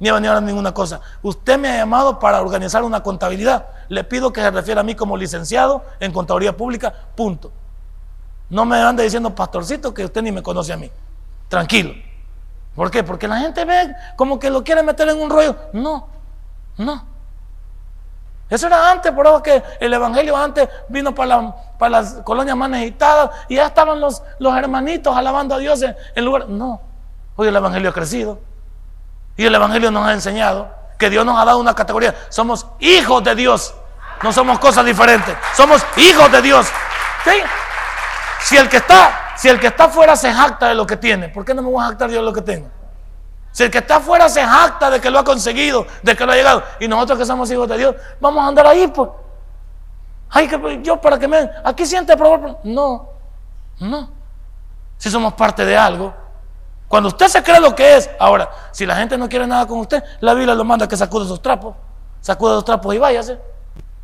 Speaker 4: ni he venido a dar ninguna cosa. Usted me ha llamado para organizar una contabilidad. Le pido que se refiera a mí como licenciado en contaduría pública, punto. No me ande diciendo pastorcito que usted ni me conoce a mí. Tranquilo. ¿Por qué? Porque la gente ve como que lo quiere meter en un rollo. No, no. Eso era antes, por eso que el Evangelio antes vino para, las colonias más necesitadas y ya estaban los, hermanitos alabando a Dios en, lugar. No, hoy el Evangelio ha crecido y el Evangelio nos ha enseñado que Dios nos ha dado una categoría. Somos hijos de Dios, no somos cosas diferentes, somos hijos de Dios. Si el que está, si el que está afuera se jacta de lo que tiene, ¿por qué no me voy a jactar yo de lo que tengo? Si el que está afuera se jacta de que lo ha conseguido, de que lo ha llegado, y nosotros que somos hijos de Dios, vamos a andar ahí, pues. Ay, que yo para que me. Aquí siente probar. No, no. Si somos parte de algo. Cuando usted se cree lo que es, ahora, si la gente no quiere nada con usted, la Biblia lo manda que sacude esos trapos. Sacude esos trapos y váyase.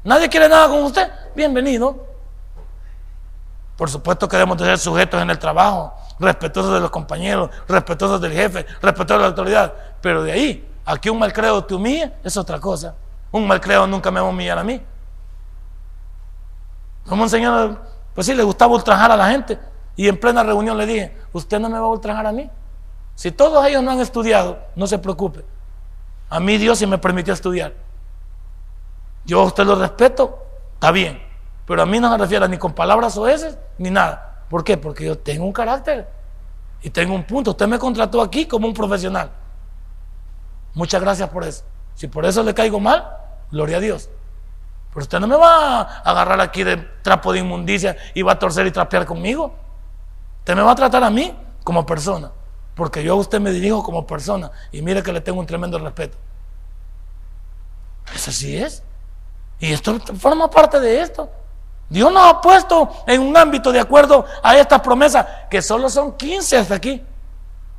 Speaker 4: Nadie quiere nada con usted. Bienvenido. Por supuesto que debemos de ser sujetos en el trabajo, respetuosos de los compañeros, respetuosos del jefe, respetuosos de la autoridad. Pero de ahí, aquí un malcreo te humilla, es otra cosa. Un malcreo nunca me va a humillar a mí. Como un señor, pues sí, le gustaba ultrajar a la gente. Y en plena reunión le dije, usted no me va a ultrajar a mí. Si todos ellos no han estudiado, no se preocupe. A mí Dios sí me permitió estudiar. Yo a usted lo respeto, está bien. Pero a mí no me refiero ni con palabras o ni nada. ¿Por qué? Porque yo tengo un carácter y tengo un punto. Usted me contrató aquí como un profesional. Muchas gracias por eso. Si por eso le caigo mal, gloria a Dios. Pero usted no me va a agarrar aquí de trapo de inmundicia y va a torcer y trapear conmigo. Usted me va a tratar a mí como persona. Porque yo a usted me dirijo como persona. Y mire que le tengo un tremendo respeto. Eso sí es. Y esto forma parte de esto. Dios nos ha puesto en un ámbito de acuerdo a estas promesas, que solo son 15 hasta aquí.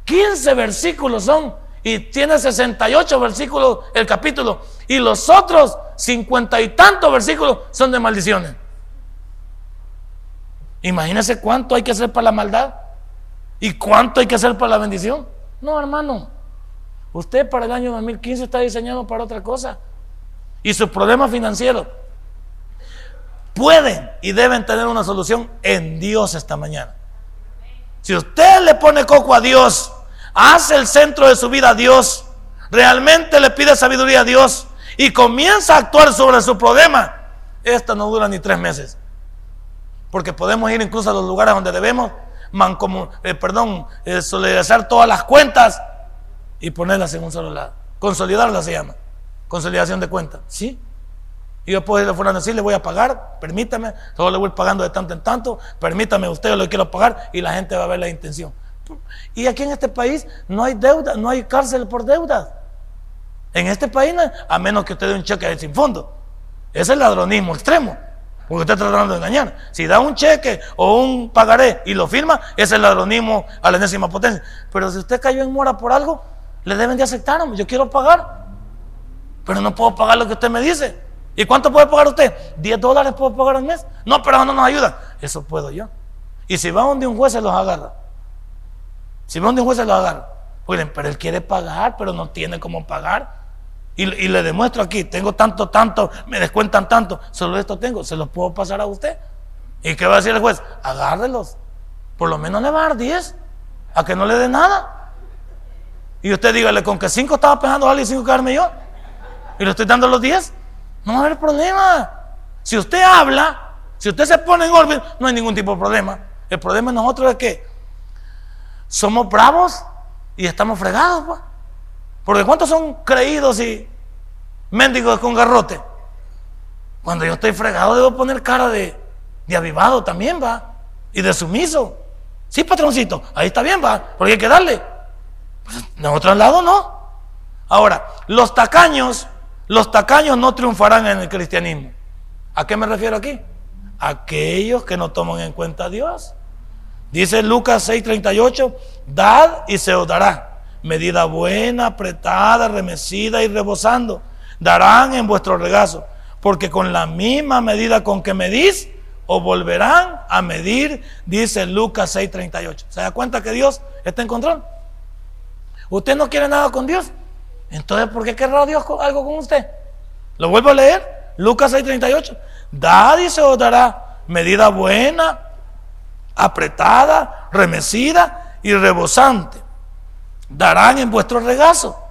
Speaker 4: 15 versículos son, y tiene 68 versículos el capítulo, y los otros 50 y tantos versículos son de maldiciones. Imagínese cuánto hay que hacer para la maldad y cuánto hay que hacer para la bendición. No, hermano, usted para el año 2015 está diseñado para otra cosa. Y su problema financiero pueden y deben tener una solución en Dios esta mañana. Si usted le pone coco a Dios, hace el centro de su vida a Dios, realmente le pide sabiduría a Dios y comienza a actuar sobre su problema, esta no dura ni tres meses. Porque podemos ir incluso a los lugares donde debemos, man, como, eh, perdón, eh, solidarizar todas las cuentas y ponerlas en un solo lado. Consolidarlas se llama. Consolidación de cuentas. ¿Sí? Y yo puedo decirle a fulano, sí, le voy a pagar, permítame, solo le voy pagando de tanto en tanto, permítame usted, yo le quiero pagar y la gente va a ver la intención. Y aquí en este país no hay deuda, no hay cárcel por deudas. En este país, a menos que usted dé un cheque sin fondo. Ese es ladronismo extremo. Porque usted está tratando de engañar. Si da un cheque o un pagaré y lo firma, ese es ladronismo a la enésima potencia. Pero si usted cayó en mora por algo, le deben de aceptar. Yo quiero pagar. Pero no puedo pagar lo que usted me dice. ¿Y cuánto puede pagar usted? ¿10 dólares puedo pagar al mes? No, pero no nos ayuda. Eso puedo yo. Y si va donde un juez se los agarra. Si va donde un juez se los agarra. Pueden, pero él quiere pagar, pero no tiene cómo pagar. Y, le demuestro aquí, tengo tanto, tanto, me descuentan tanto, solo esto tengo, se los puedo pasar a usted. ¿Y qué va a decir el juez? Agárrelos. Por lo menos le va a dar 10, a que no le dé nada. Y usted dígale, con que 5 estaba pegando a alguien y 5 quedarme yo. Y le estoy dando los 10. No va a haber problema. Si usted habla, si usted se pone en orden, no hay ningún tipo de problema. El problema nosotros es que somos bravos y estamos fregados. Pues. Porque ¿cuántos son creídos y mendigos con garrote? Cuando yo estoy fregado debo poner cara de, de avivado también, va. Y de sumiso. Sí, patroncito, ahí está bien, va. Porque hay que darle. Pues, en otro lado no. Ahora, los tacaños los tacaños no triunfarán en el cristianismo. ¿A qué me refiero aquí? Aquellos que no toman en cuenta a Dios. Dice Lucas 6:38, dad y se os dará. Medida buena, apretada, remecida y rebosando. Darán en vuestro regazo. Porque con la misma medida con que medís, os volverán a medir, dice Lucas 6:38. ¿Se da cuenta que Dios está en control? ¿Usted no quiere nada con Dios? Entonces, ¿por qué querrá Dios algo con usted? Lo vuelvo a leer. Lucas 6:38. Da se os dará medida buena, apretada, remecida y rebosante. Darán en vuestro regazo,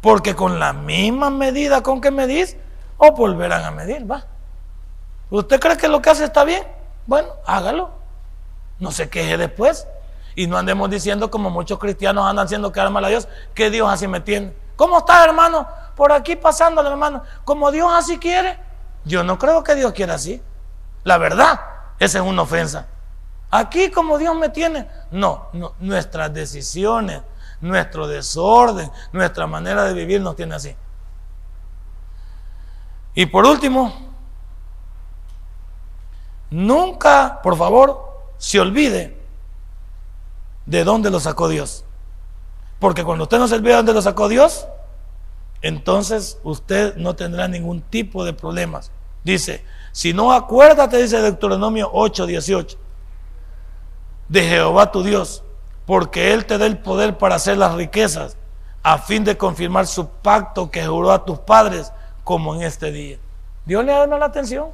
Speaker 4: porque con la misma medida con que medís, os volverán a medir, va. ¿Usted cree que lo que hace está bien? Bueno, hágalo. No se queje después. Y no andemos diciendo como muchos cristianos andan haciendo que mal a Dios, que Dios así me tiene. ¿Cómo está, hermano? Por aquí pasando, hermano. Como Dios así quiere. Yo no creo que Dios quiera así. La verdad, esa es una ofensa. Aquí como Dios me tiene. No, no, nuestras decisiones, nuestro desorden, nuestra manera de vivir nos tiene así. Y por último, nunca, por favor, se olvide de dónde lo sacó Dios. Porque cuando usted no se olvida de dónde lo sacó Dios, entonces usted no tendrá ningún tipo de problemas. Dice, si no acuérdate, dice Deuteronomio 8, 18, de Jehová tu Dios, porque Él te da el poder para hacer las riquezas, a fin de confirmar su pacto que juró a tus padres, como en este día. Dios le da la atención.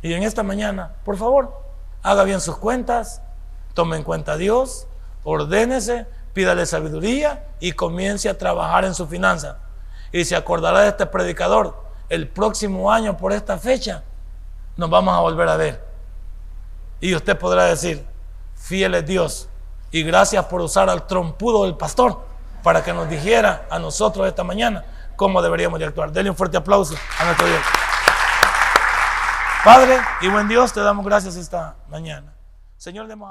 Speaker 4: Y en esta mañana, por favor, haga bien sus cuentas, tome en cuenta a Dios, ordénese, pídale sabiduría y comience a trabajar en su finanza. Y se acordará de este predicador el próximo año por esta fecha, nos vamos a volver a ver. Y usted podrá decir, fiel es Dios. Y gracias por usar al trompudo del pastor para que nos dijera a nosotros esta mañana cómo deberíamos de actuar. Denle un fuerte aplauso a nuestro Dios. Padre y buen Dios, te damos gracias esta mañana. Señor, demos